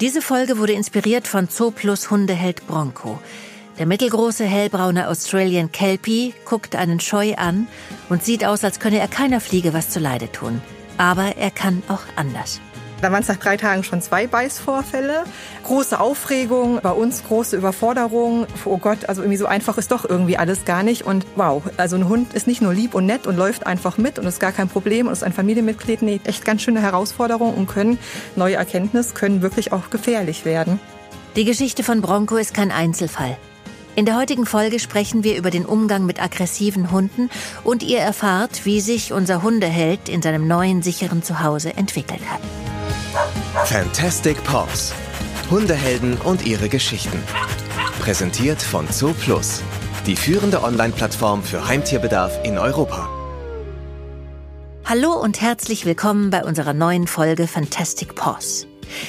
Diese Folge wurde inspiriert von Zooplus Hundeheld Bronco. Der mittelgroße hellbraune Australian Kelpie guckt einen Scheu an und sieht aus, als könne er keiner Fliege was zuleide tun. Aber er kann auch anders. Da waren es nach drei Tagen schon zwei Beißvorfälle. Große Aufregung, bei uns große Überforderung. Oh Gott, also irgendwie so einfach ist doch irgendwie alles gar nicht. Und wow, also ein Hund ist nicht nur lieb und nett und läuft einfach mit und ist gar kein Problem und ist ein Familienmitglied. Nee, echt ganz schöne Herausforderung und können, neue Erkenntnis, können wirklich auch gefährlich werden. Die Geschichte von Bronco ist kein Einzelfall. In der heutigen Folge sprechen wir über den Umgang mit aggressiven Hunden und ihr erfahrt, wie sich unser Hundeheld in seinem neuen sicheren Zuhause entwickelt hat. Fantastic Paws. Hundehelden und ihre Geschichten. Präsentiert von Zoo Plus, die führende Online-Plattform für Heimtierbedarf in Europa. Hallo und herzlich willkommen bei unserer neuen Folge Fantastic Paws.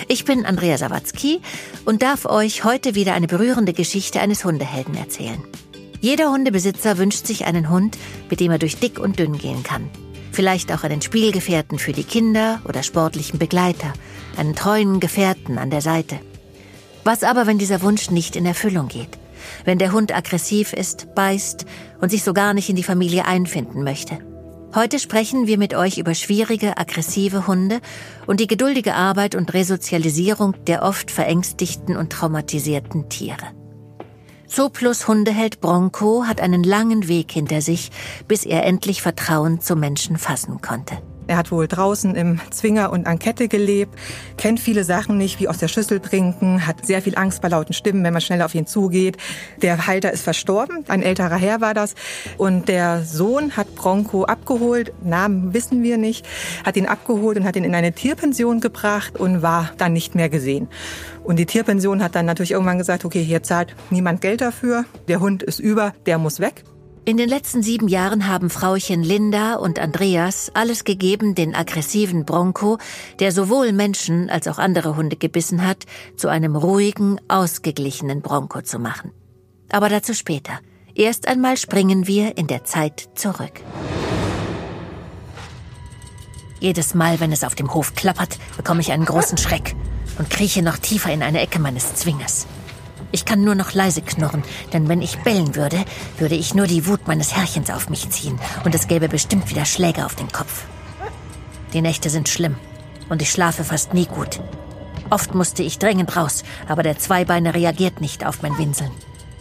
Ich bin Andrea Sawatzki und darf euch heute wieder eine berührende Geschichte eines Hundehelden erzählen. Jeder Hundebesitzer wünscht sich einen Hund, mit dem er durch dick und dünn gehen kann. Vielleicht auch einen Spielgefährten für die Kinder oder sportlichen Begleiter, einen treuen Gefährten an der Seite. Was aber, wenn dieser Wunsch nicht in Erfüllung geht? Wenn der Hund aggressiv ist, beißt und sich so gar nicht in die Familie einfinden möchte? Heute sprechen wir mit euch über schwierige, aggressive Hunde und die geduldige Arbeit und Resozialisierung der oft verängstigten und traumatisierten Tiere. Zooplus Hundeheld Bronco hat einen langen Weg hinter sich, bis er endlich Vertrauen zu Menschen fassen konnte. Er hat wohl draußen im Zwinger und an Kette gelebt, kennt viele Sachen nicht, wie aus der Schüssel trinken, hat sehr viel Angst bei lauten Stimmen, wenn man schnell auf ihn zugeht. Der Halter ist verstorben, ein älterer Herr war das. Und der Sohn hat Bronco abgeholt, Namen wissen wir nicht, hat ihn abgeholt und hat ihn in eine Tierpension gebracht und war dann nicht mehr gesehen. Und die Tierpension hat dann natürlich irgendwann gesagt, okay, hier zahlt niemand Geld dafür, der Hund ist über, der muss weg. In den letzten sieben Jahren haben Frauchen Linda und Andreas alles gegeben, den aggressiven Bronco, der sowohl Menschen als auch andere Hunde gebissen hat, zu einem ruhigen, ausgeglichenen Bronco zu machen. Aber dazu später. Erst einmal springen wir in der Zeit zurück. Jedes Mal, wenn es auf dem Hof klappert, bekomme ich einen großen Schreck und krieche noch tiefer in eine Ecke meines Zwingers. Ich kann nur noch leise knurren, denn wenn ich bellen würde, würde ich nur die Wut meines Herrchens auf mich ziehen und es gäbe bestimmt wieder Schläge auf den Kopf. Die Nächte sind schlimm und ich schlafe fast nie gut. Oft musste ich dringend raus, aber der Zweibeiner reagiert nicht auf mein Winseln.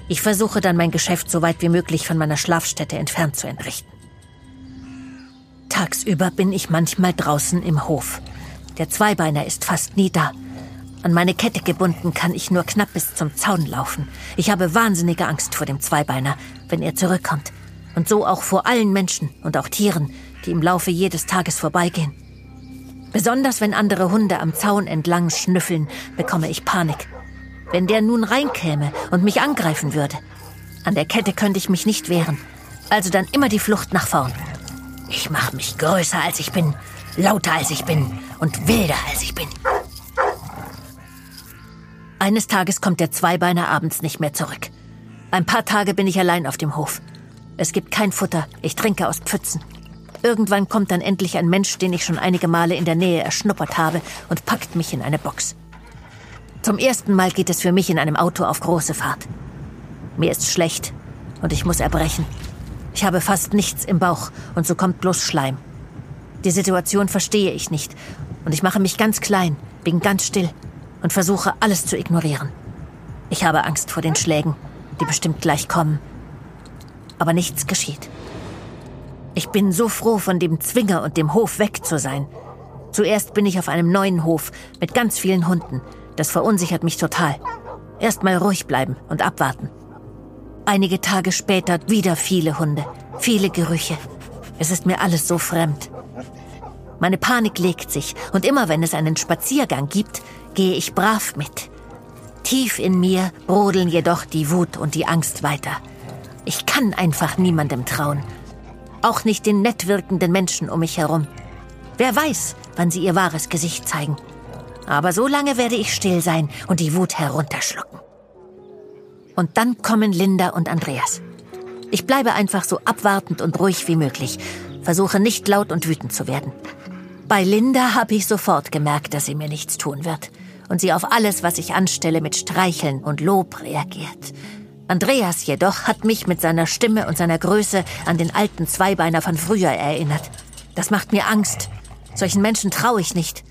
Ich versuche dann mein Geschäft so weit wie möglich von meiner Schlafstätte entfernt zu entrichten. Tagsüber bin ich manchmal draußen im Hof. Der Zweibeiner ist fast nie da. An meine Kette gebunden kann ich nur knapp bis zum Zaun laufen. Ich habe wahnsinnige Angst vor dem Zweibeiner, wenn er zurückkommt. Und so auch vor allen Menschen und auch Tieren, die im Laufe jedes Tages vorbeigehen. Besonders wenn andere Hunde am Zaun entlang schnüffeln, bekomme ich Panik. Wenn der nun reinkäme und mich angreifen würde. An der Kette könnte ich mich nicht wehren. Also dann immer die Flucht nach vorn. Ich mache mich größer als ich bin, lauter als ich bin und wilder als ich bin. Eines Tages kommt der Zweibeiner abends nicht mehr zurück. Ein paar Tage bin ich allein auf dem Hof. Es gibt kein Futter, ich trinke aus Pfützen. Irgendwann kommt dann endlich ein Mensch, den ich schon einige Male in der Nähe erschnuppert habe, und packt mich in eine Box. Zum ersten Mal geht es für mich in einem Auto auf große Fahrt. Mir ist schlecht und ich muss erbrechen. Ich habe fast nichts im Bauch und so kommt bloß Schleim. Die Situation verstehe ich nicht und ich mache mich ganz klein, bin ganz still und versuche alles zu ignorieren. Ich habe Angst vor den Schlägen, die bestimmt gleich kommen. Aber nichts geschieht. Ich bin so froh, von dem Zwinger und dem Hof weg zu sein. Zuerst bin ich auf einem neuen Hof mit ganz vielen Hunden. Das verunsichert mich total. Erstmal ruhig bleiben und abwarten. Einige Tage später wieder viele Hunde, viele Gerüche. Es ist mir alles so fremd. Meine Panik legt sich und immer wenn es einen Spaziergang gibt, gehe ich brav mit. Tief in mir brodeln jedoch die Wut und die Angst weiter. Ich kann einfach niemandem trauen. Auch nicht den nett wirkenden Menschen um mich herum. Wer weiß, wann sie ihr wahres Gesicht zeigen. Aber so lange werde ich still sein und die Wut herunterschlucken. Und dann kommen Linda und Andreas. Ich bleibe einfach so abwartend und ruhig wie möglich, versuche nicht laut und wütend zu werden. Bei Linda habe ich sofort gemerkt, dass sie mir nichts tun wird. und sie auf alles, was ich anstelle, mit Streicheln und Lob reagiert. Andreas jedoch hat mich mit seiner Stimme und seiner Größe an den alten Zweibeiner von früher erinnert. Das macht mir Angst. Solchen Menschen traue ich nicht.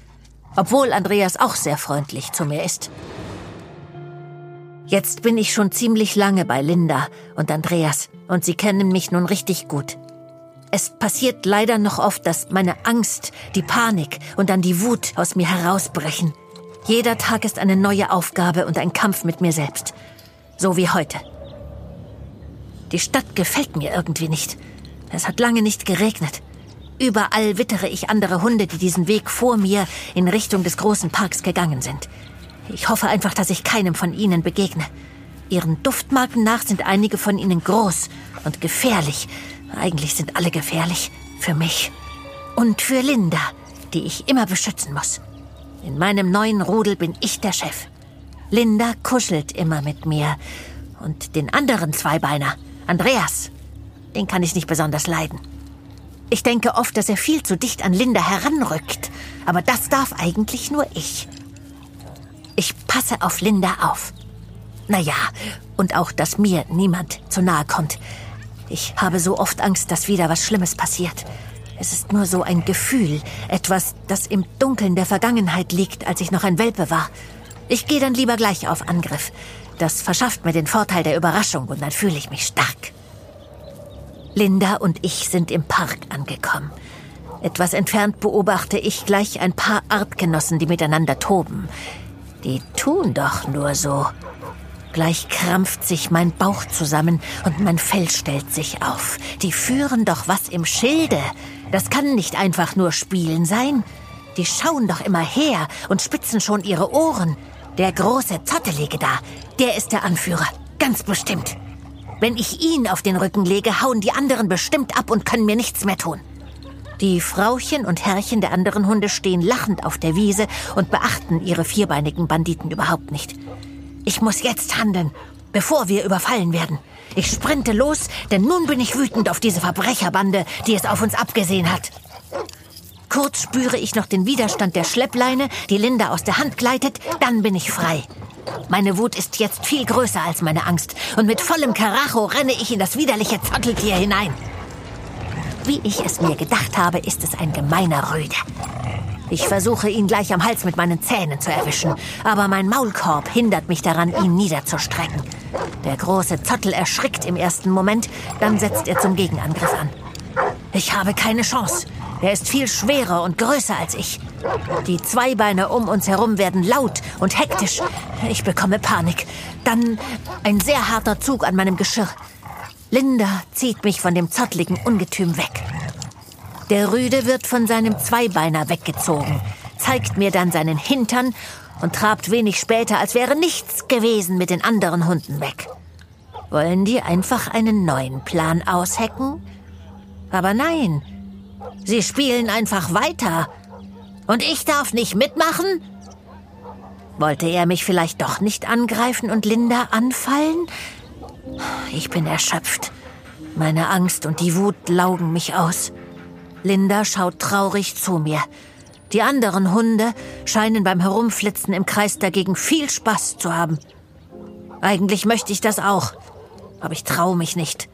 Obwohl Andreas auch sehr freundlich zu mir ist. Jetzt bin ich schon ziemlich lange bei Linda und Andreas und sie kennen mich nun richtig gut. Es passiert leider noch oft, dass meine Angst, die Panik und dann die Wut aus mir herausbrechen. Jeder Tag ist eine neue Aufgabe und ein Kampf mit mir selbst. So wie heute. Die Stadt gefällt mir irgendwie nicht. Es hat lange nicht geregnet. Überall wittere ich andere Hunde, die diesen Weg vor mir in Richtung des großen Parks gegangen sind. Ich hoffe einfach, dass ich keinem von ihnen begegne. Ihren Duftmarken nach sind einige von ihnen groß und gefährlich. Eigentlich sind alle gefährlich. Für mich. Und für Linda, die ich immer beschützen muss. In meinem neuen Rudel bin ich der Chef. Linda kuschelt immer mit mir. Und den anderen Zweibeiner, Andreas, den kann ich nicht besonders leiden. Ich denke oft, dass er viel zu dicht an Linda heranrückt. Aber das darf eigentlich nur ich. Ich passe auf Linda auf. Naja, und auch, dass mir niemand zu nahe kommt. Ich habe so oft Angst, dass wieder was Schlimmes passiert. Es ist nur so ein Gefühl, etwas, das im Dunkeln der Vergangenheit liegt, als ich noch ein Welpe war. Ich gehe dann lieber gleich auf Angriff. Das verschafft mir den Vorteil der Überraschung und dann fühle ich mich stark. Linda und ich sind im Park angekommen. Etwas entfernt beobachte ich gleich ein paar Artgenossen, die miteinander toben. Die tun doch nur so. Gleich krampft sich mein Bauch zusammen und mein Fell stellt sich auf. Die führen doch was im Schilde. Das kann nicht einfach nur Spielen sein. Die schauen doch immer her und spitzen schon ihre Ohren. Der große Zottelige da, der ist der Anführer. Ganz bestimmt. Wenn ich ihn auf den Rücken lege, hauen die anderen bestimmt ab und können mir nichts mehr tun. Die Frauchen und Herrchen der anderen Hunde stehen lachend auf der Wiese und beachten ihre vierbeinigen Banditen überhaupt nicht. Ich muss jetzt handeln, bevor wir überfallen werden. Ich sprinte los, denn nun bin ich wütend auf diese Verbrecherbande, die es auf uns abgesehen hat. Kurz spüre ich noch den Widerstand der Schleppleine, die Linda aus der Hand gleitet, dann bin ich frei. Meine Wut ist jetzt viel größer als meine Angst und mit vollem Karacho renne ich in das widerliche Zotteltier hinein. Wie ich es mir gedacht habe, ist es ein gemeiner Rüde. Ich versuche, ihn gleich am Hals mit meinen Zähnen zu erwischen, aber mein Maulkorb hindert mich daran, ihn niederzustrecken. Der große Zottel erschrickt im ersten Moment, dann setzt er zum Gegenangriff an. Ich habe keine Chance. Er ist viel schwerer und größer als ich. Die Zweibeine um uns herum werden laut und hektisch. Ich bekomme Panik. Dann ein sehr harter Zug an meinem Geschirr. Linda zieht mich von dem zottligen Ungetüm weg. Der Rüde wird von seinem Zweibeiner weggezogen, zeigt mir dann seinen Hintern und trabt wenig später, als wäre nichts gewesen, mit den anderen Hunden weg. Wollen die einfach einen neuen Plan aushecken? Aber nein, Sie spielen einfach weiter. Und ich darf nicht mitmachen? Wollte er mich vielleicht doch nicht angreifen und Linda anfallen? Ich bin erschöpft. Meine Angst und die Wut laugen mich aus. Linda schaut traurig zu mir. Die anderen Hunde scheinen beim Herumflitzen im Kreis dagegen viel Spaß zu haben. Eigentlich möchte ich das auch, aber ich traue mich nicht.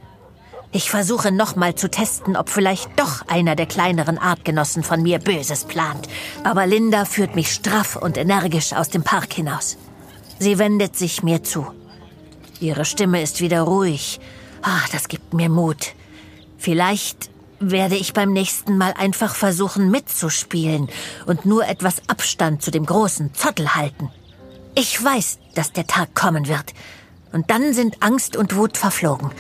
Ich versuche nochmal zu testen, ob vielleicht doch einer der kleineren Artgenossen von mir Böses plant. Aber Linda führt mich straff und energisch aus dem Park hinaus. Sie wendet sich mir zu. Ihre Stimme ist wieder ruhig. Ach, das gibt mir Mut. Vielleicht werde ich beim nächsten Mal einfach versuchen mitzuspielen und nur etwas Abstand zu dem großen Zottel halten. Ich weiß, dass der Tag kommen wird. Und dann sind Angst und Wut verflogen.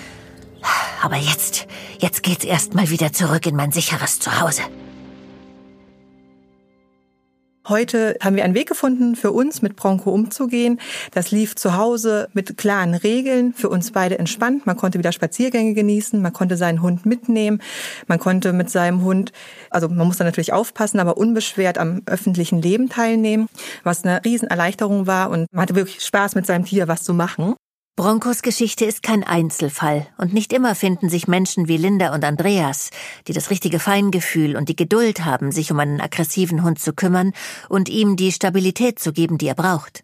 Aber jetzt, jetzt geht's erstmal wieder zurück in mein sicheres Zuhause. Heute haben wir einen Weg gefunden, für uns mit Bronco umzugehen. Das lief zu Hause mit klaren Regeln, für uns beide entspannt. Man konnte wieder Spaziergänge genießen, man konnte seinen Hund mitnehmen, man konnte mit seinem Hund, also man muss da natürlich aufpassen, aber unbeschwert am öffentlichen Leben teilnehmen, was eine Riesenerleichterung war und man hatte wirklich Spaß mit seinem Tier was zu machen. Broncos Geschichte ist kein Einzelfall und nicht immer finden sich Menschen wie Linda und Andreas, die das richtige Feingefühl und die Geduld haben, sich um einen aggressiven Hund zu kümmern und ihm die Stabilität zu geben, die er braucht.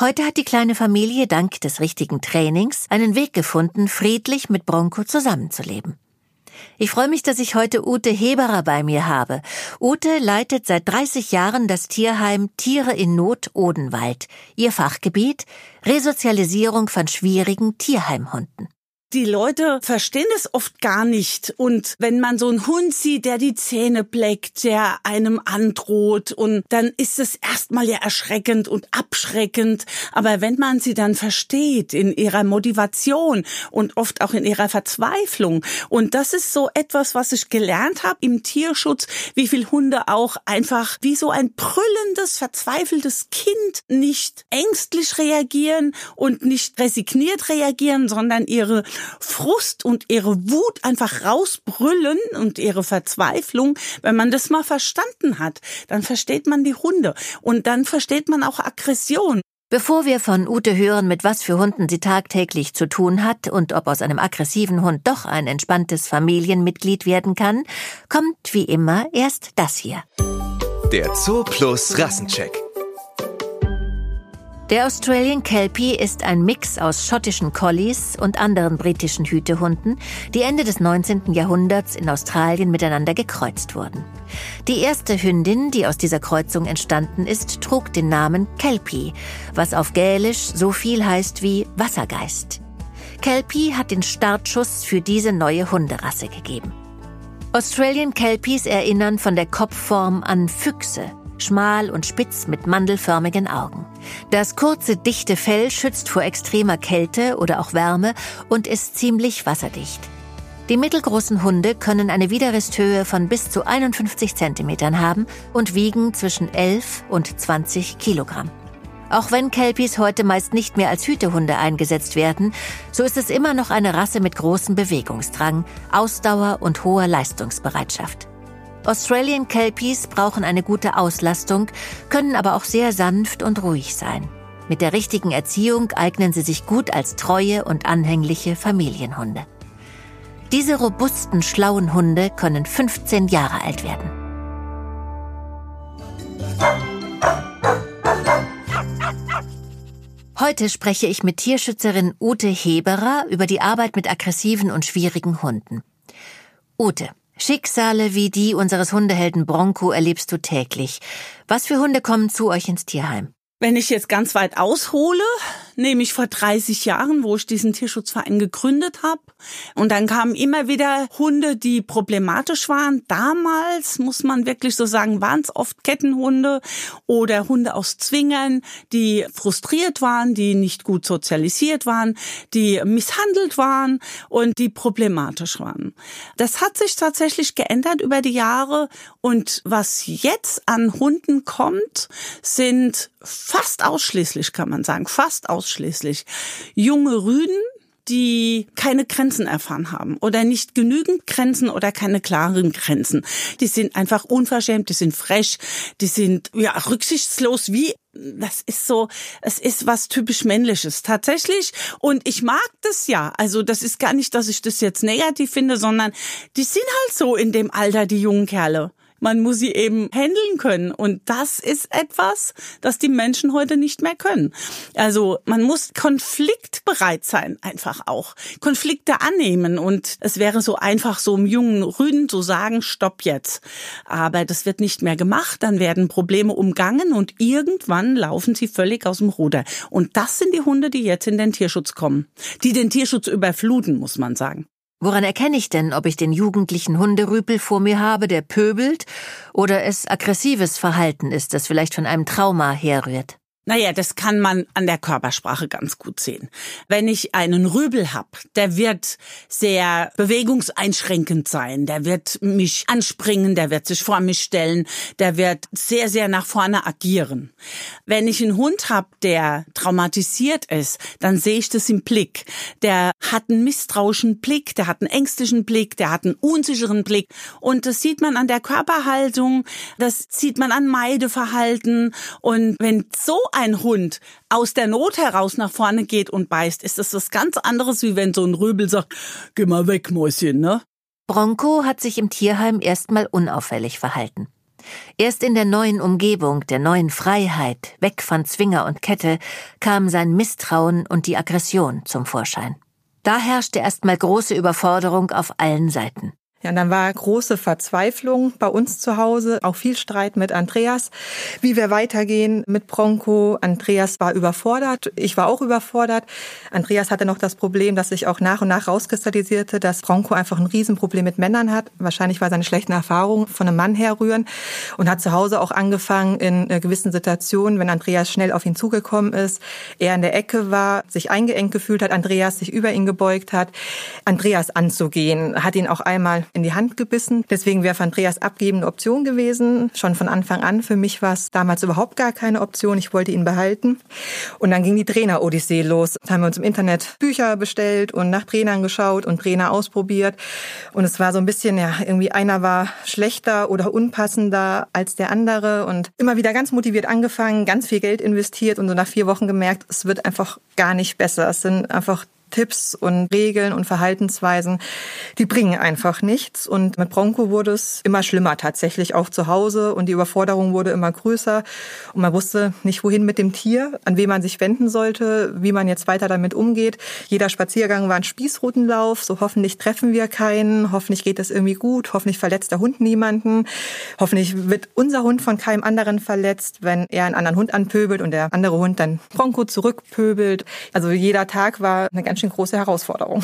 Heute hat die kleine Familie dank des richtigen Trainings einen Weg gefunden, friedlich mit Bronco zusammenzuleben. Ich freue mich, dass ich heute Ute Heberer bei mir habe. Ute leitet seit 30 Jahren das Tierheim Tiere in Not Odenwald. Ihr Fachgebiet Resozialisierung von schwierigen Tierheimhunden die Leute verstehen es oft gar nicht. Und wenn man so einen Hund sieht, der die Zähne bleckt, der einem androht, und dann ist es erstmal ja erschreckend und abschreckend. Aber wenn man sie dann versteht in ihrer Motivation und oft auch in ihrer Verzweiflung, und das ist so etwas, was ich gelernt habe im Tierschutz, wie viel Hunde auch einfach wie so ein brüllendes, verzweifeltes Kind nicht ängstlich reagieren und nicht resigniert reagieren, sondern ihre Frust und ihre Wut einfach rausbrüllen und ihre Verzweiflung, wenn man das mal verstanden hat, dann versteht man die Hunde und dann versteht man auch Aggression. Bevor wir von Ute hören, mit was für Hunden sie tagtäglich zu tun hat und ob aus einem aggressiven Hund doch ein entspanntes Familienmitglied werden kann, kommt wie immer erst das hier. Der Zoo Plus Rassencheck. Der Australian Kelpie ist ein Mix aus schottischen Collies und anderen britischen Hütehunden, die Ende des 19. Jahrhunderts in Australien miteinander gekreuzt wurden. Die erste Hündin, die aus dieser Kreuzung entstanden ist, trug den Namen Kelpie, was auf Gälisch so viel heißt wie Wassergeist. Kelpie hat den Startschuss für diese neue Hunderasse gegeben. Australian Kelpies erinnern von der Kopfform an Füchse, schmal und spitz mit mandelförmigen Augen. Das kurze, dichte Fell schützt vor extremer Kälte oder auch Wärme und ist ziemlich wasserdicht. Die mittelgroßen Hunde können eine Widerristhöhe von bis zu 51 Zentimetern haben und wiegen zwischen 11 und 20 Kilogramm. Auch wenn Kelpies heute meist nicht mehr als Hütehunde eingesetzt werden, so ist es immer noch eine Rasse mit großem Bewegungsdrang, Ausdauer und hoher Leistungsbereitschaft. Australian Kelpies brauchen eine gute Auslastung, können aber auch sehr sanft und ruhig sein. Mit der richtigen Erziehung eignen sie sich gut als treue und anhängliche Familienhunde. Diese robusten, schlauen Hunde können 15 Jahre alt werden. Heute spreche ich mit Tierschützerin Ute Heberer über die Arbeit mit aggressiven und schwierigen Hunden. Ute, Schicksale wie die unseres Hundehelden Bronco erlebst du täglich. Was für Hunde kommen zu euch ins Tierheim? Wenn ich jetzt ganz weit aushole, nämlich vor 30 Jahren, wo ich diesen Tierschutzverein gegründet habe. Und dann kamen immer wieder Hunde, die problematisch waren. Damals, muss man wirklich so sagen, waren es oft Kettenhunde oder Hunde aus Zwingern, die frustriert waren, die nicht gut sozialisiert waren, die misshandelt waren und die problematisch waren. Das hat sich tatsächlich geändert über die Jahre. Und was jetzt an Hunden kommt, sind fast ausschließlich, kann man sagen, fast ausschließlich ausschließlich junge Rüden, die keine Grenzen erfahren haben oder nicht genügend Grenzen oder keine klaren Grenzen. Die sind einfach unverschämt, die sind frech, die sind ja rücksichtslos wie das ist so, es ist was typisch männliches tatsächlich und ich mag das ja. Also das ist gar nicht, dass ich das jetzt negativ finde, sondern die sind halt so in dem Alter die jungen Kerle. Man muss sie eben handeln können. Und das ist etwas, das die Menschen heute nicht mehr können. Also man muss konfliktbereit sein, einfach auch. Konflikte annehmen. Und es wäre so einfach, so einem jungen Rüden zu sagen, stopp jetzt. Aber das wird nicht mehr gemacht. Dann werden Probleme umgangen und irgendwann laufen sie völlig aus dem Ruder. Und das sind die Hunde, die jetzt in den Tierschutz kommen. Die den Tierschutz überfluten, muss man sagen. Woran erkenne ich denn, ob ich den jugendlichen Hunderüpel vor mir habe, der pöbelt, oder es aggressives Verhalten ist, das vielleicht von einem Trauma herrührt? Naja, das kann man an der Körpersprache ganz gut sehen. Wenn ich einen Rübel hab, der wird sehr bewegungseinschränkend sein, der wird mich anspringen, der wird sich vor mich stellen, der wird sehr, sehr nach vorne agieren. Wenn ich einen Hund hab, der traumatisiert ist, dann sehe ich das im Blick. Der hat einen misstrauischen Blick, der hat einen ängstlichen Blick, der hat einen unsicheren Blick. Und das sieht man an der Körperhaltung, das sieht man an Meideverhalten. Und wenn so ein Hund aus der Not heraus nach vorne geht und beißt, ist das was ganz anderes, wie wenn so ein Röbel sagt, geh mal weg, Mäuschen, ne? Bronco hat sich im Tierheim erstmal unauffällig verhalten. Erst in der neuen Umgebung, der neuen Freiheit, weg von Zwinger und Kette, kam sein Misstrauen und die Aggression zum Vorschein. Da herrschte erstmal große Überforderung auf allen Seiten. Ja, und dann war große Verzweiflung bei uns zu Hause, auch viel Streit mit Andreas, wie wir weitergehen mit Bronco. Andreas war überfordert, ich war auch überfordert. Andreas hatte noch das Problem, dass sich auch nach und nach rauskristallisierte, dass Bronco einfach ein Riesenproblem mit Männern hat. Wahrscheinlich war seine schlechten Erfahrungen von einem Mann herrühren und hat zu Hause auch angefangen in äh, gewissen Situationen, wenn Andreas schnell auf ihn zugekommen ist, er in der Ecke war, sich eingeengt gefühlt hat, Andreas sich über ihn gebeugt hat, Andreas anzugehen, hat ihn auch einmal in die Hand gebissen. Deswegen wäre Andreas abgeben eine Option gewesen, schon von Anfang an. Für mich war es damals überhaupt gar keine Option. Ich wollte ihn behalten. Und dann ging die Trainer-Odyssee los. Da haben wir uns im Internet Bücher bestellt und nach Trainern geschaut und Trainer ausprobiert. Und es war so ein bisschen, ja, irgendwie einer war schlechter oder unpassender als der andere und immer wieder ganz motiviert angefangen, ganz viel Geld investiert und so nach vier Wochen gemerkt, es wird einfach gar nicht besser. Es sind einfach Tipps und Regeln und Verhaltensweisen, die bringen einfach nichts. Und mit Bronco wurde es immer schlimmer tatsächlich, auch zu Hause. Und die Überforderung wurde immer größer. Und man wusste nicht, wohin mit dem Tier, an wen man sich wenden sollte, wie man jetzt weiter damit umgeht. Jeder Spaziergang war ein Spießrutenlauf. So hoffentlich treffen wir keinen. Hoffentlich geht es irgendwie gut. Hoffentlich verletzt der Hund niemanden. Hoffentlich wird unser Hund von keinem anderen verletzt, wenn er einen anderen Hund anpöbelt und der andere Hund dann Bronco zurückpöbelt. Also jeder Tag war eine ganz ganz schön große Herausforderung.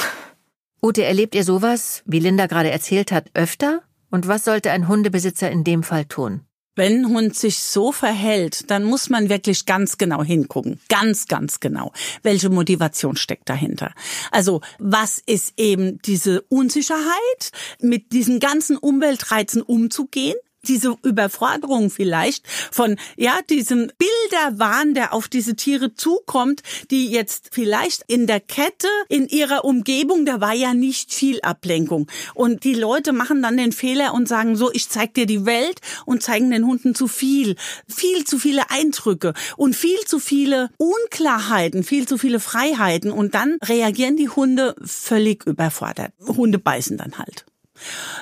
Ute, erlebt ihr sowas, wie Linda gerade erzählt hat, öfter? Und was sollte ein Hundebesitzer in dem Fall tun? Wenn ein Hund sich so verhält, dann muss man wirklich ganz genau hingucken. Ganz, ganz genau. Welche Motivation steckt dahinter? Also, was ist eben diese Unsicherheit, mit diesen ganzen Umweltreizen umzugehen? Diese Überforderung vielleicht von, ja, diesem Bilderwahn, der auf diese Tiere zukommt, die jetzt vielleicht in der Kette, in ihrer Umgebung, da war ja nicht viel Ablenkung. Und die Leute machen dann den Fehler und sagen so, ich zeig dir die Welt und zeigen den Hunden zu viel. Viel zu viele Eindrücke und viel zu viele Unklarheiten, viel zu viele Freiheiten und dann reagieren die Hunde völlig überfordert. Hunde beißen dann halt.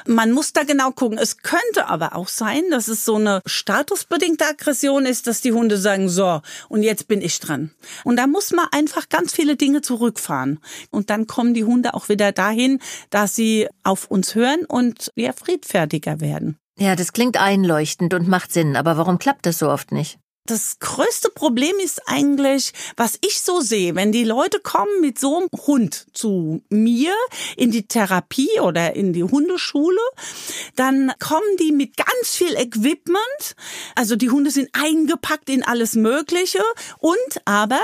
Man muss da genau gucken. Es könnte aber auch sein, dass es so eine statusbedingte Aggression ist, dass die Hunde sagen, so, und jetzt bin ich dran. Und da muss man einfach ganz viele Dinge zurückfahren. Und dann kommen die Hunde auch wieder dahin, dass sie auf uns hören und ja, friedfertiger werden. Ja, das klingt einleuchtend und macht Sinn, aber warum klappt das so oft nicht? Das größte Problem ist eigentlich, was ich so sehe, wenn die Leute kommen mit so einem Hund zu mir in die Therapie oder in die Hundeschule, dann kommen die mit ganz viel Equipment. Also die Hunde sind eingepackt in alles Mögliche und aber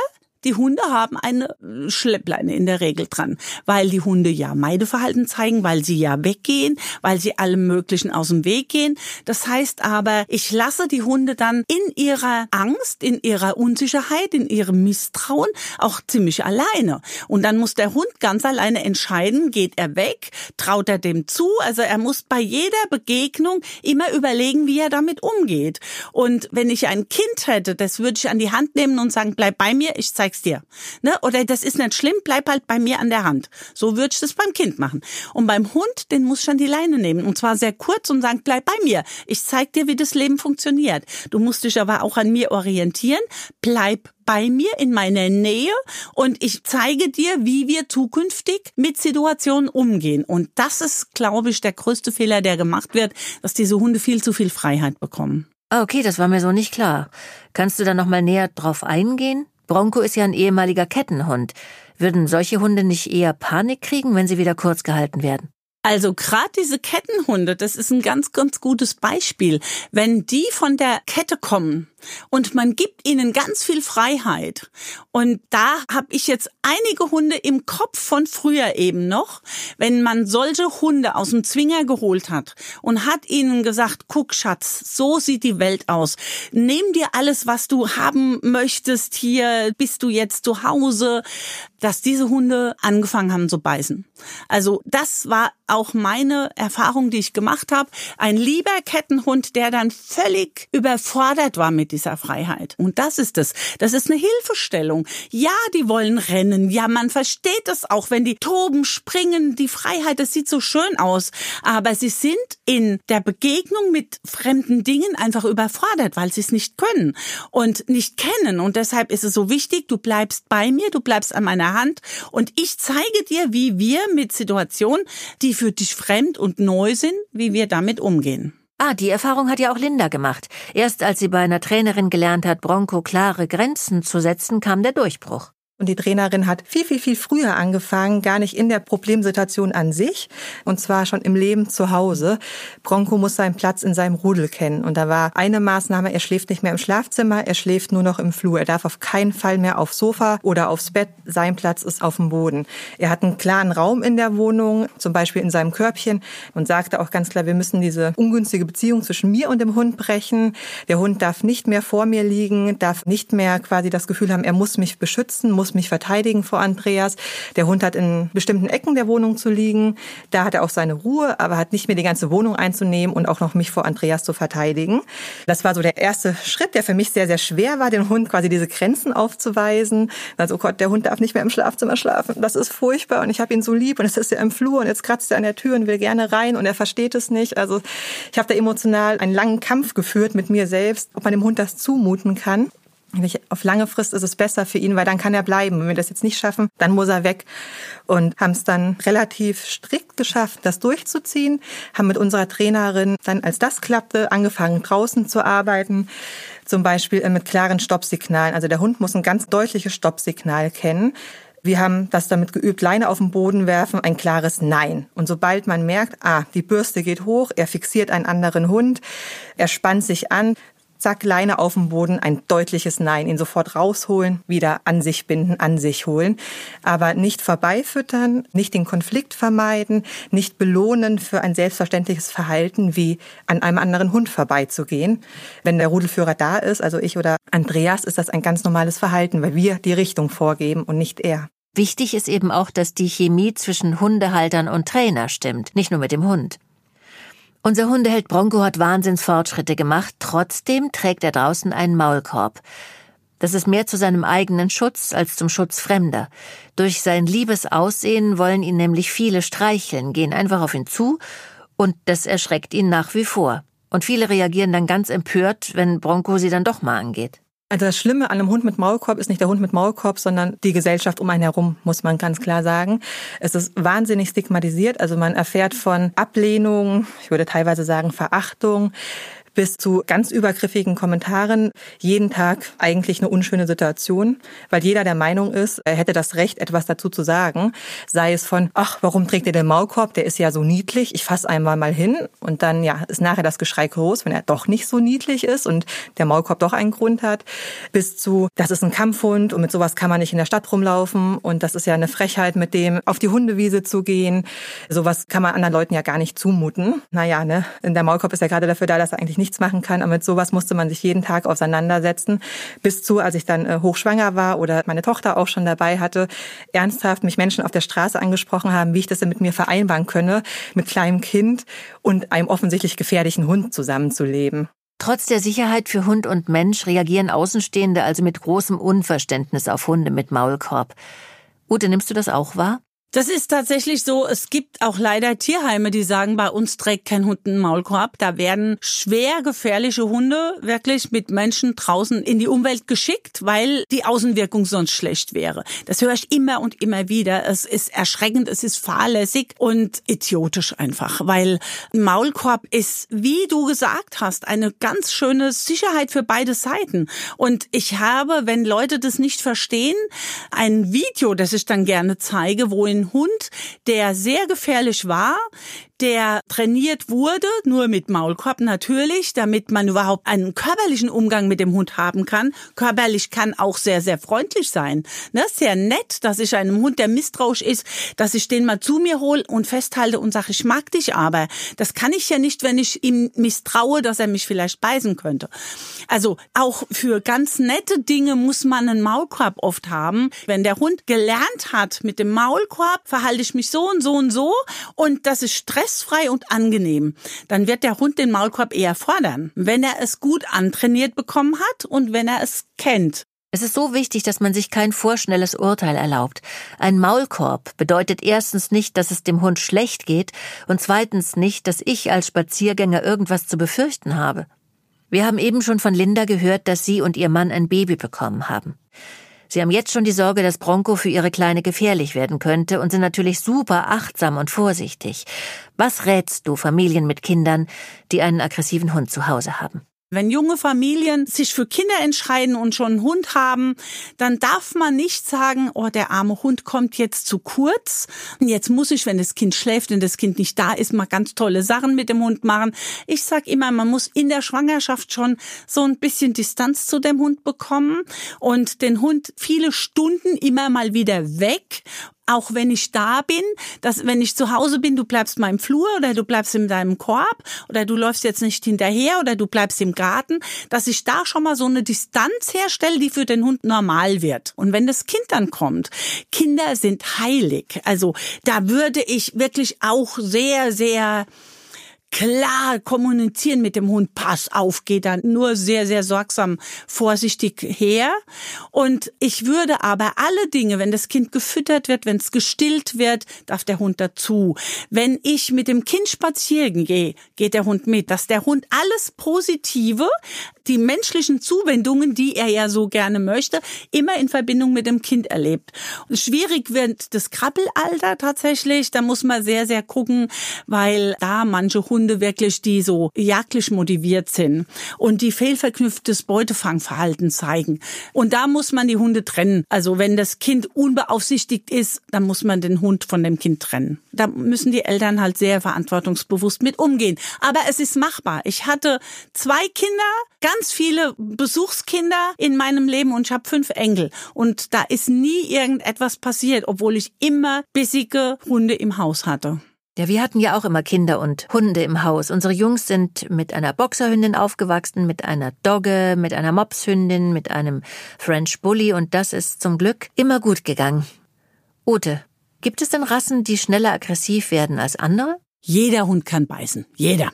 die Hunde haben eine Schleppleine in der Regel dran, weil die Hunde ja Meideverhalten zeigen, weil sie ja weggehen, weil sie allem Möglichen aus dem Weg gehen. Das heißt aber, ich lasse die Hunde dann in ihrer Angst, in ihrer Unsicherheit, in ihrem Misstrauen auch ziemlich alleine. Und dann muss der Hund ganz alleine entscheiden, geht er weg, traut er dem zu. Also er muss bei jeder Begegnung immer überlegen, wie er damit umgeht. Und wenn ich ein Kind hätte, das würde ich an die Hand nehmen und sagen, bleib bei mir, ich zeig's dir. Ne? Oder das ist nicht schlimm, bleib halt bei mir an der Hand. So würde ich das beim Kind machen. Und beim Hund, den muss ich an die Leine nehmen. Und zwar sehr kurz und sagen, bleib bei mir. Ich zeig dir, wie das Leben funktioniert. Du musst dich aber auch an mir orientieren. Bleib bei mir in meiner Nähe und ich zeige dir, wie wir zukünftig mit Situationen umgehen. Und das ist, glaube ich, der größte Fehler, der gemacht wird, dass diese Hunde viel zu viel Freiheit bekommen. Okay, das war mir so nicht klar. Kannst du da noch mal näher drauf eingehen? Bronco ist ja ein ehemaliger Kettenhund. Würden solche Hunde nicht eher Panik kriegen, wenn sie wieder kurz gehalten werden? Also gerade diese Kettenhunde, das ist ein ganz, ganz gutes Beispiel. Wenn die von der Kette kommen und man gibt ihnen ganz viel Freiheit. Und da habe ich jetzt einige Hunde im Kopf von früher eben noch, wenn man solche Hunde aus dem Zwinger geholt hat und hat ihnen gesagt, guck Schatz, so sieht die Welt aus. Nimm dir alles, was du haben möchtest hier, bist du jetzt zu Hause, dass diese Hunde angefangen haben zu beißen. Also das war auch meine Erfahrung, die ich gemacht habe. Ein lieber Kettenhund, der dann völlig überfordert war mit mit dieser Freiheit. Und das ist es. Das ist eine Hilfestellung. Ja, die wollen rennen. Ja, man versteht es auch, wenn die toben, springen. Die Freiheit, das sieht so schön aus. Aber sie sind in der Begegnung mit fremden Dingen einfach überfordert, weil sie es nicht können und nicht kennen. Und deshalb ist es so wichtig, du bleibst bei mir, du bleibst an meiner Hand und ich zeige dir, wie wir mit Situationen, die für dich fremd und neu sind, wie wir damit umgehen. Ah, die Erfahrung hat ja auch Linda gemacht. Erst als sie bei einer Trainerin gelernt hat, Bronco klare Grenzen zu setzen, kam der Durchbruch. Und die Trainerin hat viel, viel, viel früher angefangen, gar nicht in der Problemsituation an sich, und zwar schon im Leben zu Hause. Bronco muss seinen Platz in seinem Rudel kennen. Und da war eine Maßnahme, er schläft nicht mehr im Schlafzimmer, er schläft nur noch im Flur. Er darf auf keinen Fall mehr aufs Sofa oder aufs Bett. Sein Platz ist auf dem Boden. Er hat einen klaren Raum in der Wohnung, zum Beispiel in seinem Körbchen, und sagte auch ganz klar, wir müssen diese ungünstige Beziehung zwischen mir und dem Hund brechen. Der Hund darf nicht mehr vor mir liegen, darf nicht mehr quasi das Gefühl haben, er muss mich beschützen, muss muss mich verteidigen vor Andreas. Der Hund hat in bestimmten Ecken der Wohnung zu liegen. Da hat er auch seine Ruhe, aber hat nicht mehr die ganze Wohnung einzunehmen und auch noch mich vor Andreas zu verteidigen. Das war so der erste Schritt, der für mich sehr, sehr schwer war, den Hund quasi diese Grenzen aufzuweisen. Also, oh Gott, der Hund darf nicht mehr im Schlafzimmer schlafen. Das ist furchtbar und ich habe ihn so lieb und es ist ja im Flur und jetzt kratzt er an der Tür und will gerne rein und er versteht es nicht. Also ich habe da emotional einen langen Kampf geführt mit mir selbst, ob man dem Hund das zumuten kann auf lange Frist ist es besser für ihn, weil dann kann er bleiben. Wenn wir das jetzt nicht schaffen, dann muss er weg. Und haben es dann relativ strikt geschafft, das durchzuziehen. Haben mit unserer Trainerin dann, als das klappte, angefangen draußen zu arbeiten. Zum Beispiel mit klaren Stoppsignalen. Also der Hund muss ein ganz deutliches Stoppsignal kennen. Wir haben das damit geübt, Leine auf den Boden werfen, ein klares Nein. Und sobald man merkt, ah, die Bürste geht hoch, er fixiert einen anderen Hund, er spannt sich an, zack, Leine auf dem Boden, ein deutliches Nein, ihn sofort rausholen, wieder an sich binden, an sich holen. Aber nicht vorbeifüttern, nicht den Konflikt vermeiden, nicht belohnen für ein selbstverständliches Verhalten, wie an einem anderen Hund vorbeizugehen. Wenn der Rudelführer da ist, also ich oder Andreas, ist das ein ganz normales Verhalten, weil wir die Richtung vorgeben und nicht er. Wichtig ist eben auch, dass die Chemie zwischen Hundehaltern und Trainer stimmt, nicht nur mit dem Hund. Unser Hundeheld Bronco hat Wahnsinnsfortschritte gemacht, trotzdem trägt er draußen einen Maulkorb. Das ist mehr zu seinem eigenen Schutz als zum Schutz Fremder. Durch sein liebes Aussehen wollen ihn nämlich viele streicheln, gehen einfach auf ihn zu, und das erschreckt ihn nach wie vor. Und viele reagieren dann ganz empört, wenn Bronco sie dann doch mal angeht. Also das Schlimme an einem Hund mit Maulkorb ist nicht der Hund mit Maulkorb, sondern die Gesellschaft um einen herum, muss man ganz klar sagen. Es ist wahnsinnig stigmatisiert. Also man erfährt von Ablehnung, ich würde teilweise sagen Verachtung, bis zu ganz übergriffigen Kommentaren. Jeden Tag eigentlich eine unschöne Situation, weil jeder der Meinung ist, er hätte das Recht, etwas dazu zu sagen. Sei es von, ach, warum trägt er den Maulkorb? Der ist ja so niedlich. Ich fasse einmal mal hin und dann ja ist nachher das Geschrei groß, wenn er doch nicht so niedlich ist und der Maulkorb doch einen Grund hat. Bis zu, das ist ein Kampfhund und mit sowas kann man nicht in der Stadt rumlaufen und das ist ja eine Frechheit, mit dem auf die Hundewiese zu gehen. Sowas kann man anderen Leuten ja gar nicht zumuten. Naja, ne, der Maulkorb ist ja gerade dafür da, dass er eigentlich nicht nichts machen kann. Aber mit sowas musste man sich jeden Tag auseinandersetzen. Bis zu, als ich dann äh, hochschwanger war oder meine Tochter auch schon dabei hatte, ernsthaft mich Menschen auf der Straße angesprochen haben, wie ich das denn mit mir vereinbaren könne, mit kleinem Kind und einem offensichtlich gefährlichen Hund zusammenzuleben. Trotz der Sicherheit für Hund und Mensch reagieren Außenstehende also mit großem Unverständnis auf Hunde mit Maulkorb. Ute, nimmst du das auch wahr? Das ist tatsächlich so. Es gibt auch leider Tierheime, die sagen, bei uns trägt kein Hund einen Maulkorb. Da werden schwer gefährliche Hunde wirklich mit Menschen draußen in die Umwelt geschickt, weil die Außenwirkung sonst schlecht wäre. Das höre ich immer und immer wieder. Es ist erschreckend, es ist fahrlässig und idiotisch einfach, weil Maulkorb ist, wie du gesagt hast, eine ganz schöne Sicherheit für beide Seiten. Und ich habe, wenn Leute das nicht verstehen, ein Video, das ich dann gerne zeige, wo in Hund, der sehr gefährlich war, der trainiert wurde, nur mit Maulkorb natürlich, damit man überhaupt einen körperlichen Umgang mit dem Hund haben kann. Körperlich kann auch sehr, sehr freundlich sein. Ne? Sehr nett, dass ich einem Hund, der misstrauisch ist, dass ich den mal zu mir hole und festhalte und sage, ich mag dich aber. Das kann ich ja nicht, wenn ich ihm misstraue, dass er mich vielleicht beißen könnte. Also auch für ganz nette Dinge muss man einen Maulkorb oft haben. Wenn der Hund gelernt hat, mit dem Maulkorb verhalte ich mich so und so und so und das ist Stress stressfrei und angenehm, dann wird der Hund den Maulkorb eher fordern, wenn er es gut antrainiert bekommen hat und wenn er es kennt. Es ist so wichtig, dass man sich kein vorschnelles Urteil erlaubt. Ein Maulkorb bedeutet erstens nicht, dass es dem Hund schlecht geht und zweitens nicht, dass ich als Spaziergänger irgendwas zu befürchten habe. Wir haben eben schon von Linda gehört, dass sie und ihr Mann ein Baby bekommen haben. Sie haben jetzt schon die Sorge, dass Bronco für ihre Kleine gefährlich werden könnte und sind natürlich super achtsam und vorsichtig. Was rätst du Familien mit Kindern, die einen aggressiven Hund zu Hause haben? Wenn junge Familien sich für Kinder entscheiden und schon einen Hund haben, dann darf man nicht sagen, oh, der arme Hund kommt jetzt zu kurz. Jetzt muss ich, wenn das Kind schläft und das Kind nicht da ist, mal ganz tolle Sachen mit dem Hund machen. Ich sag immer, man muss in der Schwangerschaft schon so ein bisschen Distanz zu dem Hund bekommen und den Hund viele Stunden immer mal wieder weg auch wenn ich da bin, dass wenn ich zu Hause bin, du bleibst mal im Flur oder du bleibst in deinem Korb oder du läufst jetzt nicht hinterher oder du bleibst im Garten, dass ich da schon mal so eine Distanz herstelle, die für den Hund normal wird. Und wenn das Kind dann kommt, Kinder sind heilig. Also da würde ich wirklich auch sehr, sehr klar kommunizieren mit dem Hund. Pass auf, geh dann nur sehr, sehr sorgsam, vorsichtig her. Und ich würde aber alle Dinge, wenn das Kind gefüttert wird, wenn es gestillt wird, darf der Hund dazu. Wenn ich mit dem Kind spazieren gehe, geht der Hund mit. Dass der Hund alles Positive, die menschlichen Zuwendungen, die er ja so gerne möchte, immer in Verbindung mit dem Kind erlebt. Schwierig wird das Krabbelalter tatsächlich. Da muss man sehr, sehr gucken, weil da manche Hunde wirklich, die so jagdlich motiviert sind und die fehlverknüpftes Beutefangverhalten zeigen. Und da muss man die Hunde trennen. Also wenn das Kind unbeaufsichtigt ist, dann muss man den Hund von dem Kind trennen. Da müssen die Eltern halt sehr verantwortungsbewusst mit umgehen. Aber es ist machbar. Ich hatte zwei Kinder, ganz viele Besuchskinder in meinem Leben und ich habe fünf Enkel. Und da ist nie irgendetwas passiert, obwohl ich immer bissige Hunde im Haus hatte. Ja, wir hatten ja auch immer Kinder und Hunde im Haus. Unsere Jungs sind mit einer Boxerhündin aufgewachsen, mit einer Dogge, mit einer Mopshündin, mit einem French Bully und das ist zum Glück immer gut gegangen. Ute, gibt es denn Rassen, die schneller aggressiv werden als andere? Jeder Hund kann beißen. Jeder.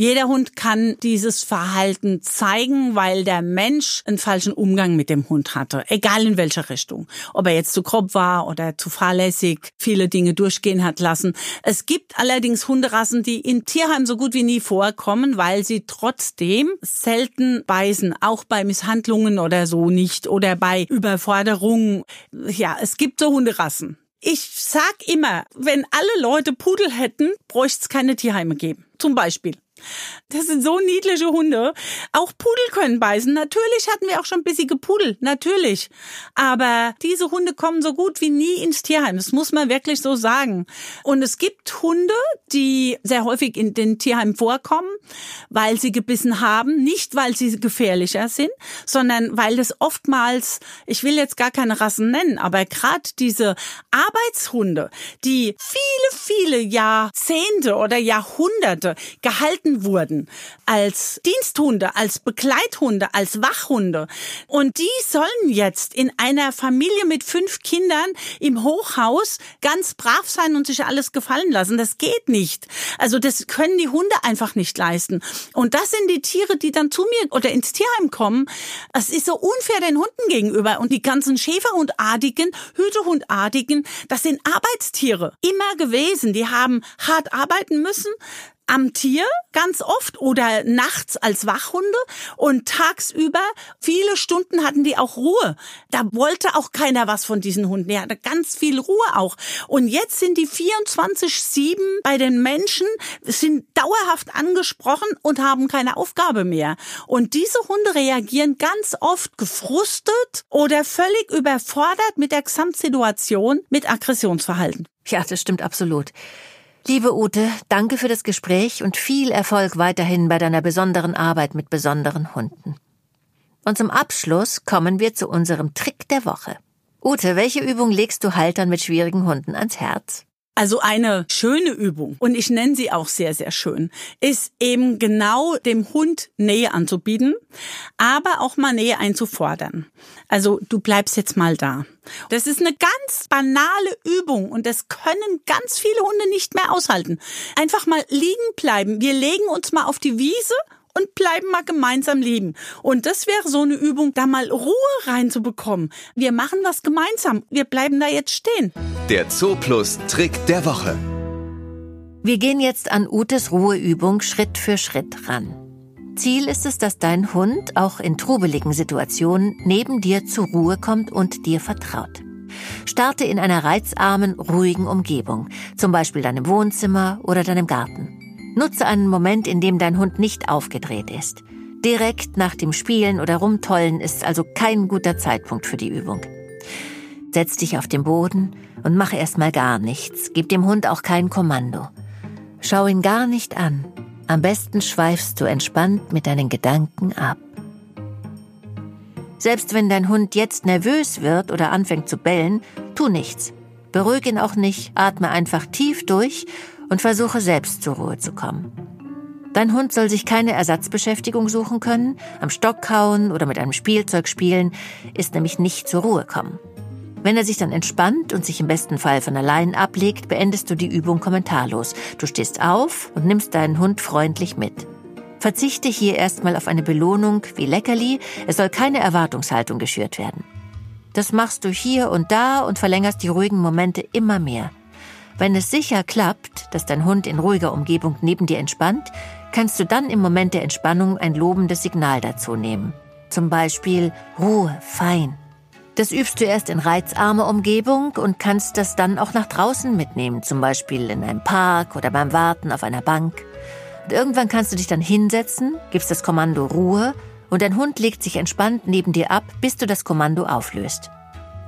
Jeder Hund kann dieses Verhalten zeigen, weil der Mensch einen falschen Umgang mit dem Hund hatte, egal in welcher Richtung. Ob er jetzt zu grob war oder zu fahrlässig viele Dinge durchgehen hat lassen. Es gibt allerdings Hunderassen, die in Tierheim so gut wie nie vorkommen, weil sie trotzdem selten beißen, auch bei Misshandlungen oder so nicht oder bei Überforderungen. Ja, es gibt so Hunderassen. Ich sag immer, wenn alle Leute Pudel hätten, bräuchte es keine Tierheime geben. Zum Beispiel. Das sind so niedliche Hunde. Auch Pudel können beißen. Natürlich hatten wir auch schon bissige Pudel. Natürlich. Aber diese Hunde kommen so gut wie nie ins Tierheim. Das muss man wirklich so sagen. Und es gibt Hunde, die sehr häufig in den Tierheimen vorkommen, weil sie gebissen haben. Nicht, weil sie gefährlicher sind, sondern weil es oftmals, ich will jetzt gar keine Rassen nennen, aber gerade diese Arbeitshunde, die viele, viele Jahrzehnte oder Jahrhunderte gehalten gehalten wurden als Diensthunde, als Begleithunde, als Wachhunde. Und die sollen jetzt in einer Familie mit fünf Kindern im Hochhaus ganz brav sein und sich alles gefallen lassen. Das geht nicht. Also das können die Hunde einfach nicht leisten. Und das sind die Tiere, die dann zu mir oder ins Tierheim kommen. Es ist so unfair den Hunden gegenüber. Und die ganzen Schäferhundartigen, Hütehundartigen, das sind Arbeitstiere. Immer gewesen. Die haben hart arbeiten müssen, am Tier ganz oft oder nachts als Wachhunde und tagsüber viele Stunden hatten die auch Ruhe. Da wollte auch keiner was von diesen Hunden. Der hatte ganz viel Ruhe auch. Und jetzt sind die 24-7 bei den Menschen, sind dauerhaft angesprochen und haben keine Aufgabe mehr. Und diese Hunde reagieren ganz oft gefrustet oder völlig überfordert mit der Gesamtsituation mit Aggressionsverhalten. Ja, das stimmt absolut. Liebe Ute, danke für das Gespräch und viel Erfolg weiterhin bei deiner besonderen Arbeit mit besonderen Hunden. Und zum Abschluss kommen wir zu unserem Trick der Woche. Ute, welche Übung legst du Haltern mit schwierigen Hunden ans Herz? Also eine schöne Übung, und ich nenne sie auch sehr, sehr schön, ist eben genau dem Hund Nähe anzubieten, aber auch mal Nähe einzufordern. Also du bleibst jetzt mal da. Das ist eine ganz banale Übung und das können ganz viele Hunde nicht mehr aushalten. Einfach mal liegen bleiben. Wir legen uns mal auf die Wiese und bleiben mal gemeinsam leben. Und das wäre so eine Übung, da mal Ruhe reinzubekommen. Wir machen was gemeinsam. Wir bleiben da jetzt stehen. Der Zooplus Trick der Woche. Wir gehen jetzt an Utes Ruheübung Schritt für Schritt ran. Ziel ist es, dass dein Hund auch in trubeligen Situationen neben dir zur Ruhe kommt und dir vertraut. Starte in einer reizarmen, ruhigen Umgebung, zum Beispiel deinem Wohnzimmer oder deinem Garten. Nutze einen Moment, in dem dein Hund nicht aufgedreht ist. Direkt nach dem Spielen oder Rumtollen ist also kein guter Zeitpunkt für die Übung. Setz dich auf den Boden und mach erstmal gar nichts. Gib dem Hund auch kein Kommando. Schau ihn gar nicht an. Am besten schweifst du entspannt mit deinen Gedanken ab. Selbst wenn dein Hund jetzt nervös wird oder anfängt zu bellen, tu nichts. Beruhig ihn auch nicht, atme einfach tief durch und versuche selbst zur Ruhe zu kommen. Dein Hund soll sich keine Ersatzbeschäftigung suchen können, am Stock kauen oder mit einem Spielzeug spielen, ist nämlich nicht zur Ruhe kommen. Wenn er sich dann entspannt und sich im besten Fall von allein ablegt, beendest du die Übung kommentarlos. Du stehst auf und nimmst deinen Hund freundlich mit. Verzichte hier erstmal auf eine Belohnung wie Leckerli, es soll keine Erwartungshaltung geschürt werden. Das machst du hier und da und verlängerst die ruhigen Momente immer mehr. Wenn es sicher klappt, dass dein Hund in ruhiger Umgebung neben dir entspannt, kannst du dann im Moment der Entspannung ein lobendes Signal dazu nehmen. Zum Beispiel Ruhe, fein. Das übst du erst in reizarmer Umgebung und kannst das dann auch nach draußen mitnehmen, zum Beispiel in einem Park oder beim Warten auf einer Bank. Und irgendwann kannst du dich dann hinsetzen, gibst das Kommando Ruhe und dein Hund legt sich entspannt neben dir ab, bis du das Kommando auflöst.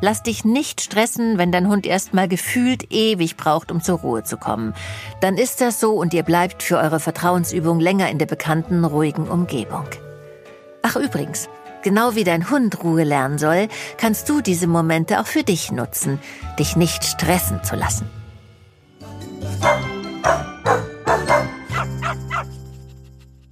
Lass dich nicht stressen, wenn dein Hund erstmal gefühlt ewig braucht, um zur Ruhe zu kommen. Dann ist das so und ihr bleibt für eure Vertrauensübung länger in der bekannten, ruhigen Umgebung. Ach übrigens, genau wie dein Hund Ruhe lernen soll, kannst du diese Momente auch für dich nutzen, dich nicht stressen zu lassen.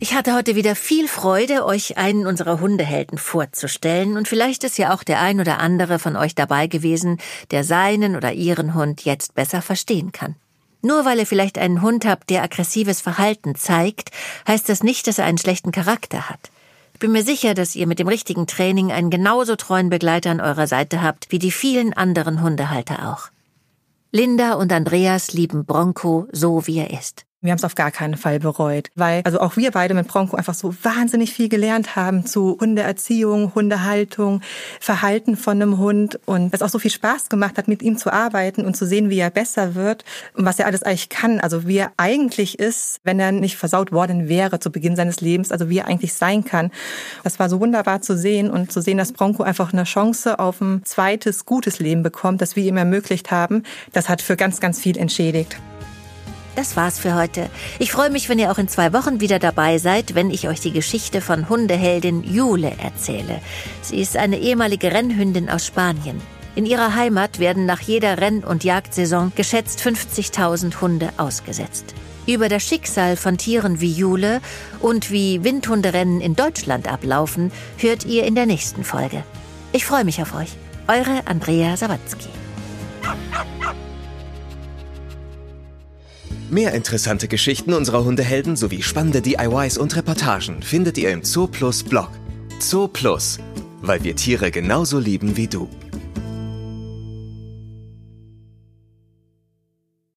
Ich hatte heute wieder viel Freude, euch einen unserer Hundehelden vorzustellen und vielleicht ist ja auch der ein oder andere von euch dabei gewesen, der seinen oder ihren Hund jetzt besser verstehen kann. Nur weil ihr vielleicht einen Hund habt, der aggressives Verhalten zeigt, heißt das nicht, dass er einen schlechten Charakter hat. Ich bin mir sicher, dass ihr mit dem richtigen Training einen genauso treuen Begleiter an eurer Seite habt wie die vielen anderen Hundehalter auch. Linda und Andreas lieben Bronco so wie er ist. Wir haben es auf gar keinen Fall bereut, weil also auch wir beide mit Bronco einfach so wahnsinnig viel gelernt haben zu Hundeerziehung, Hundehaltung, Verhalten von einem Hund und es auch so viel Spaß gemacht hat, mit ihm zu arbeiten und zu sehen, wie er besser wird und was er alles eigentlich kann, also wie er eigentlich ist, wenn er nicht versaut worden wäre zu Beginn seines Lebens, also wie er eigentlich sein kann. Das war so wunderbar zu sehen und zu sehen, dass Bronco einfach eine Chance auf ein zweites gutes Leben bekommt, das wir ihm ermöglicht haben. Das hat für ganz, ganz viel entschädigt. Das war's für heute. Ich freue mich, wenn ihr auch in zwei Wochen wieder dabei seid, wenn ich euch die Geschichte von Hundeheldin Jule erzähle. Sie ist eine ehemalige Rennhündin aus Spanien. In ihrer Heimat werden nach jeder Renn- und Jagdsaison geschätzt 50.000 Hunde ausgesetzt. Über das Schicksal von Tieren wie Jule und wie Windhunderennen in Deutschland ablaufen, hört ihr in der nächsten Folge. Ich freue mich auf euch. Eure Andrea Sawatzki. Mehr interessante Geschichten unserer Hundehelden sowie spannende DIYs und Reportagen findet ihr im Zooplus Blog. Zooplus, weil wir Tiere genauso lieben wie du.